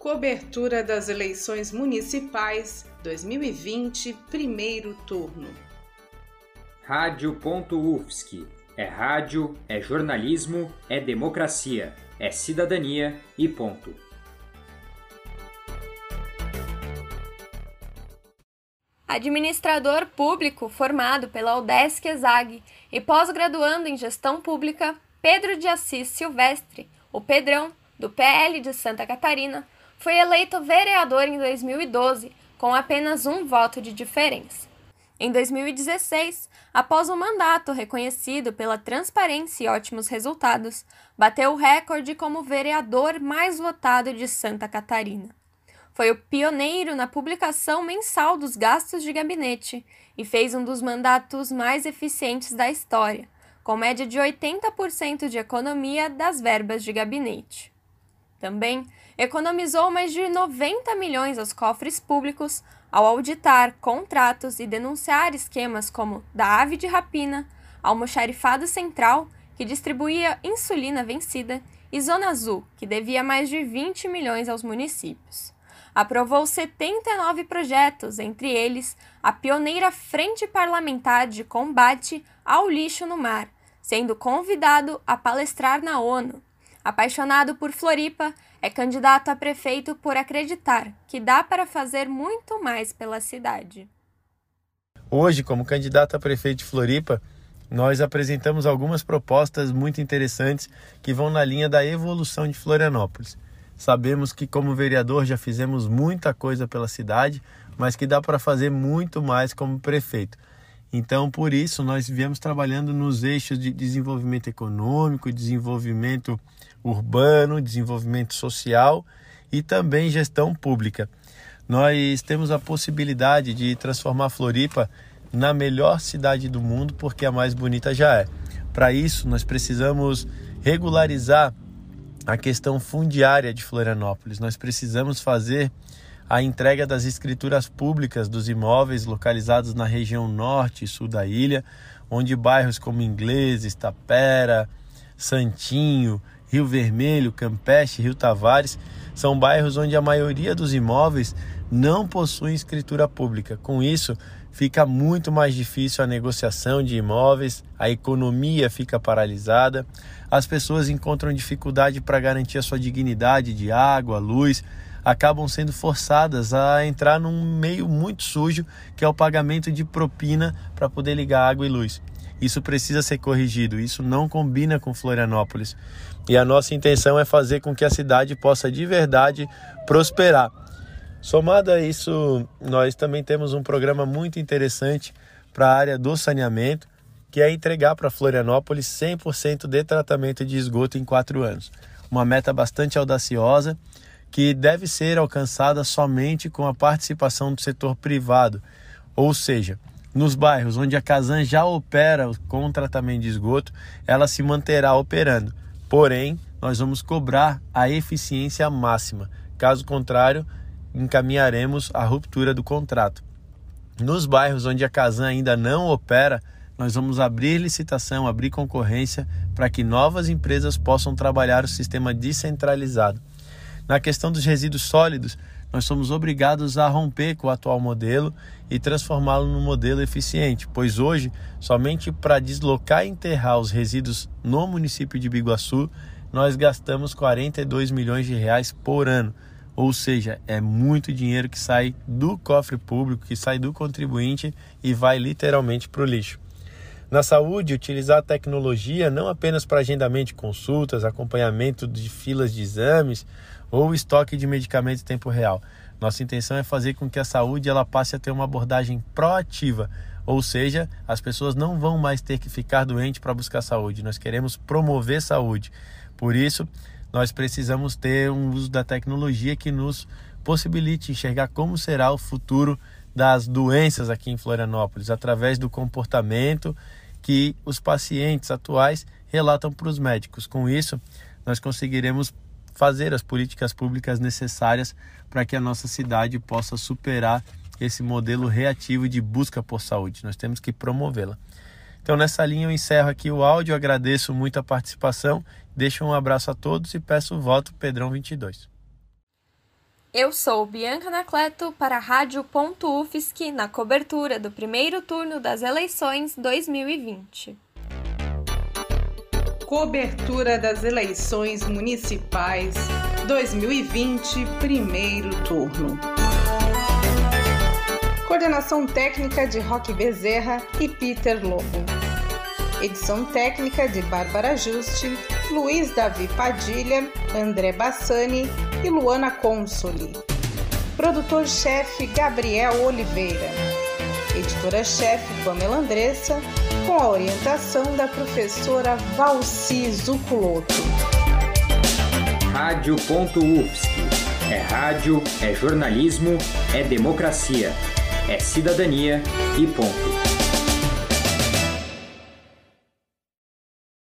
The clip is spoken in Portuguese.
Cobertura das eleições municipais 2020, primeiro turno. Rádio.UFSC. É rádio, é jornalismo, é democracia, é cidadania e ponto. Administrador público formado pela UDESC ESAG e pós-graduando em gestão pública, Pedro de Assis Silvestre, o Pedrão, do PL de Santa Catarina, foi eleito vereador em 2012, com apenas um voto de diferença. Em 2016, após um mandato reconhecido pela transparência e ótimos resultados, bateu o recorde como vereador mais votado de Santa Catarina. Foi o pioneiro na publicação mensal dos gastos de gabinete e fez um dos mandatos mais eficientes da história, com média de 80% de economia das verbas de gabinete. Também economizou mais de 90 milhões aos cofres públicos ao auditar contratos e denunciar esquemas como da ave de rapina, almoxarifado central, que distribuía insulina vencida, e Zona Azul, que devia mais de 20 milhões aos municípios aprovou 79 projetos, entre eles a pioneira Frente Parlamentar de Combate ao Lixo no Mar, sendo convidado a palestrar na ONU. Apaixonado por Floripa, é candidato a prefeito por acreditar que dá para fazer muito mais pela cidade. Hoje, como candidato a prefeito de Floripa, nós apresentamos algumas propostas muito interessantes que vão na linha da evolução de Florianópolis. Sabemos que, como vereador, já fizemos muita coisa pela cidade, mas que dá para fazer muito mais como prefeito. Então, por isso, nós viemos trabalhando nos eixos de desenvolvimento econômico, desenvolvimento urbano, desenvolvimento social e também gestão pública. Nós temos a possibilidade de transformar Floripa na melhor cidade do mundo, porque a mais bonita já é. Para isso, nós precisamos regularizar a questão fundiária de Florianópolis. Nós precisamos fazer a entrega das escrituras públicas dos imóveis localizados na região norte e sul da ilha, onde bairros como Ingleses, Tapera, Santinho, Rio Vermelho, Campeche, Rio Tavares são bairros onde a maioria dos imóveis não possuem escritura pública. Com isso, fica muito mais difícil a negociação de imóveis, a economia fica paralisada, as pessoas encontram dificuldade para garantir a sua dignidade de água, luz, acabam sendo forçadas a entrar num meio muito sujo que é o pagamento de propina para poder ligar água e luz. Isso precisa ser corrigido, isso não combina com Florianópolis. E a nossa intenção é fazer com que a cidade possa de verdade prosperar. Somado a isso, nós também temos um programa muito interessante para a área do saneamento, que é entregar para Florianópolis 100% de tratamento de esgoto em quatro anos. Uma meta bastante audaciosa que deve ser alcançada somente com a participação do setor privado, ou seja, nos bairros onde a Casan já opera com tratamento de esgoto, ela se manterá operando. Porém, nós vamos cobrar a eficiência máxima. Caso contrário, encaminharemos a ruptura do contrato. Nos bairros onde a Casan ainda não opera, nós vamos abrir licitação, abrir concorrência para que novas empresas possam trabalhar o sistema descentralizado. Na questão dos resíduos sólidos, nós somos obrigados a romper com o atual modelo e transformá-lo num modelo eficiente, pois hoje, somente para deslocar e enterrar os resíduos no município de Biguaçu, nós gastamos 42 milhões de reais por ano. Ou seja, é muito dinheiro que sai do cofre público, que sai do contribuinte e vai literalmente para o lixo. Na saúde, utilizar a tecnologia não apenas para agendamento de consultas, acompanhamento de filas de exames ou estoque de medicamentos em tempo real. Nossa intenção é fazer com que a saúde ela passe a ter uma abordagem proativa, ou seja, as pessoas não vão mais ter que ficar doentes para buscar saúde. Nós queremos promover saúde. Por isso, nós precisamos ter um uso da tecnologia que nos possibilite enxergar como será o futuro das doenças aqui em Florianópolis, através do comportamento que os pacientes atuais relatam para os médicos. Com isso, nós conseguiremos fazer as políticas públicas necessárias para que a nossa cidade possa superar esse modelo reativo de busca por saúde. Nós temos que promovê-la. Então, nessa linha, eu encerro aqui o áudio, agradeço muito a participação, deixo um abraço a todos e peço o voto Pedrão 22. Eu sou Bianca Anacleto para a Rádio.UFSC na cobertura do primeiro turno das eleições 2020. Cobertura das eleições municipais 2020, primeiro turno. Coordenação técnica de Roque Bezerra e Peter Lobo. Edição técnica de Bárbara Juste, Luiz Davi Padilha, André Bassani e Luana Consoli. Produtor-chefe Gabriel Oliveira. Editora-chefe Pamela Andressa, com a orientação da professora Valci Zuculoto. Rádio.UFSC. É rádio, é jornalismo, é democracia, é cidadania e ponto.